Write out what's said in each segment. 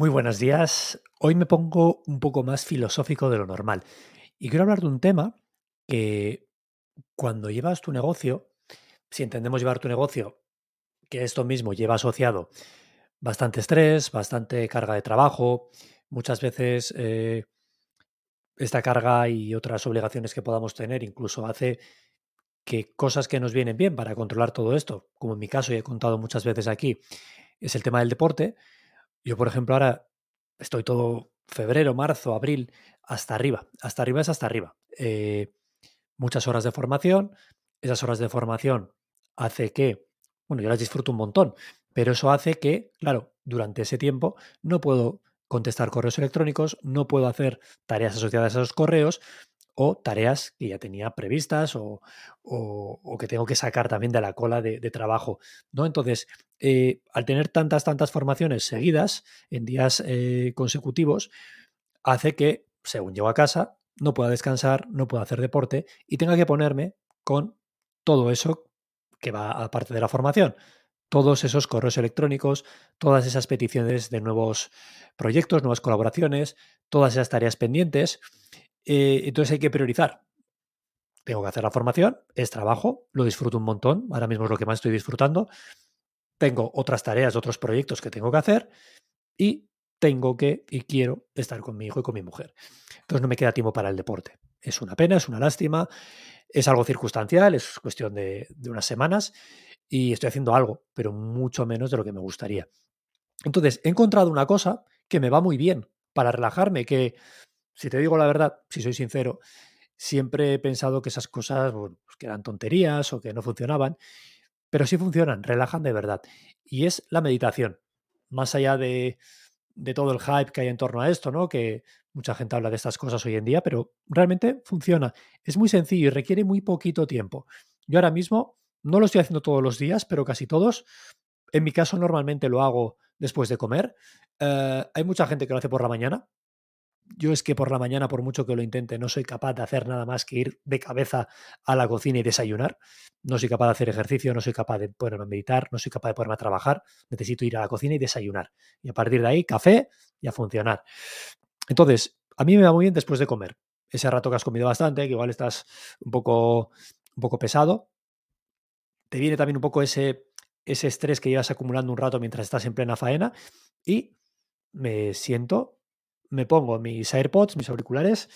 Muy buenos días. Hoy me pongo un poco más filosófico de lo normal y quiero hablar de un tema que cuando llevas tu negocio, si entendemos llevar tu negocio, que esto mismo lleva asociado bastante estrés, bastante carga de trabajo, muchas veces eh, esta carga y otras obligaciones que podamos tener incluso hace que cosas que nos vienen bien para controlar todo esto, como en mi caso y he contado muchas veces aquí, es el tema del deporte. Yo, por ejemplo, ahora estoy todo febrero, marzo, abril, hasta arriba. Hasta arriba es hasta arriba. Eh, muchas horas de formación. Esas horas de formación hace que, bueno, yo las disfruto un montón, pero eso hace que, claro, durante ese tiempo no puedo contestar correos electrónicos, no puedo hacer tareas asociadas a esos correos o tareas que ya tenía previstas o, que tengo que sacar también de la cola de, trabajo. ¿no? Entonces, eh, al tener tantas, tantas formaciones seguidas en días eh, consecutivos, hace que, según llego a casa, no pueda descansar, no pueda hacer deporte y tenga que ponerme con todo eso que va aparte de la formación. Todos esos correos electrónicos, todas esas peticiones de nuevos proyectos, nuevas colaboraciones, todas esas tareas pendientes. Eh, entonces hay que priorizar. Tengo que hacer la formación, es trabajo, lo disfruto un montón, ahora mismo es lo que más estoy disfrutando. Tengo otras tareas, otros proyectos que tengo que hacer y tengo que y quiero estar con mi hijo y con mi mujer. Entonces no me queda tiempo para el deporte. Es una pena, es una lástima, es algo circunstancial, es cuestión de, de unas semanas y estoy haciendo algo, pero mucho menos de lo que me gustaría. Entonces, he encontrado una cosa que me va muy bien para relajarme, que si te digo la verdad, si soy sincero, siempre he pensado que esas cosas pues que eran tonterías o que no funcionaban, pero sí funcionan, relajan de verdad. Y es la meditación. Más allá de, todo el hype que hay en torno a esto, ¿no? Que mucha gente habla de estas cosas hoy en día, pero realmente funciona. Es muy sencillo y requiere muy poquito tiempo. Yo ahora mismo no lo estoy haciendo todos los días, pero casi todos. En mi caso normalmente lo hago después de comer. Eh, hay mucha gente que lo hace por la mañana, yo es que por la mañana, por mucho que lo intente, no soy capaz de hacer nada más que ir de cabeza a la cocina y desayunar. No soy capaz de hacer ejercicio, no soy capaz de ponerme a meditar, no soy capaz de ponerme a trabajar. Necesito ir a la cocina y desayunar. Y a partir de ahí, café y a funcionar. Entonces, a mí me va muy bien después de comer. Ese rato que has comido bastante, que igual estás un poco, un poco pesado. Te viene también un poco ese, ese estrés que llevas acumulando un rato mientras estás en plena faena. Y me siento me pongo mis AirPods, mis auriculares,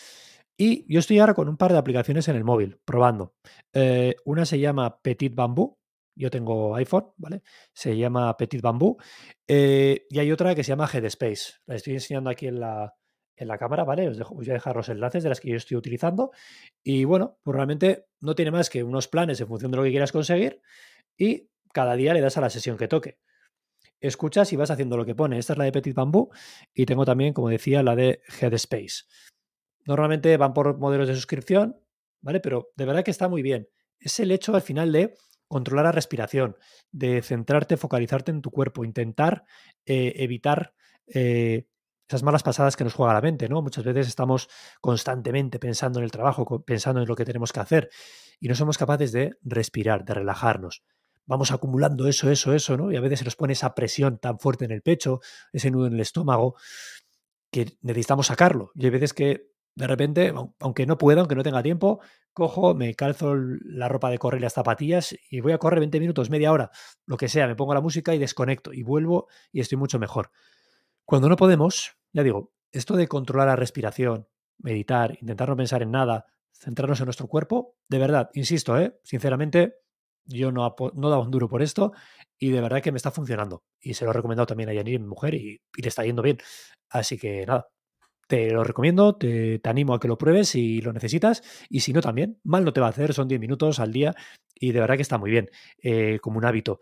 y yo estoy ahora con un par de aplicaciones en el móvil, probando. Eh, una se llama Petit Bamboo, yo tengo iPhone, ¿vale? Se llama Petit Bamboo, eh, y hay otra que se llama Headspace. La estoy enseñando aquí en la, en la cámara, ¿vale? Os, dejo, voy a dejar los enlaces de las que yo estoy utilizando. Y bueno, pues realmente no tiene más que unos planes en función de lo que quieras conseguir y cada día le das a la sesión que toque escuchas y vas haciendo lo que pone. Esta es la de Petit Bamboo y tengo también, como decía, la de Headspace. Normalmente van por modelos de suscripción, ¿vale? Pero de verdad que está muy bien. Es el hecho al final de controlar la respiración, de centrarte, focalizarte en tu cuerpo, intentar eh, evitar eh, esas malas pasadas que nos juega la mente, ¿no? Muchas veces estamos constantemente pensando en el trabajo, pensando en lo que tenemos que hacer y no somos capaces de respirar, de relajarnos vamos acumulando eso, eso, eso, ¿no? Y a veces se nos pone esa presión tan fuerte en el pecho, ese nudo en el estómago, que necesitamos sacarlo. Y hay veces que de repente, aunque no pueda, aunque no tenga tiempo, cojo, me calzo la ropa de correr y las zapatillas y voy a correr 20 minutos, media hora, lo que sea, me pongo la música y desconecto y vuelvo y estoy mucho mejor. Cuando no podemos, ya digo, esto de controlar la respiración, meditar, intentar no pensar en nada, centrarnos en nuestro cuerpo, de verdad, insisto, ¿eh? sinceramente, yo no, no daba un duro por esto y de verdad que me está funcionando. Y se lo he recomendado también a Yanir, mi mujer, y, le está yendo bien. Así que nada, te lo recomiendo, te, animo a que lo pruebes si lo necesitas y si no también, mal no te va a hacer, son 10 minutos al día y de verdad que está muy bien, eh, como un hábito.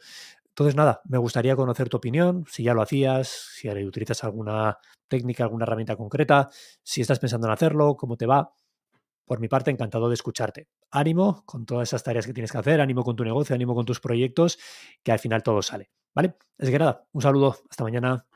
Entonces nada, me gustaría conocer tu opinión, si ya lo hacías, si utilizas alguna técnica, alguna herramienta concreta, si estás pensando en hacerlo, cómo te va. Por mi parte, encantado de escucharte. Ánimo con todas esas tareas que tienes que hacer, ánimo con tu negocio, ánimo con tus proyectos, que al final todo sale. ¿Vale? Es que nada, un saludo, hasta mañana.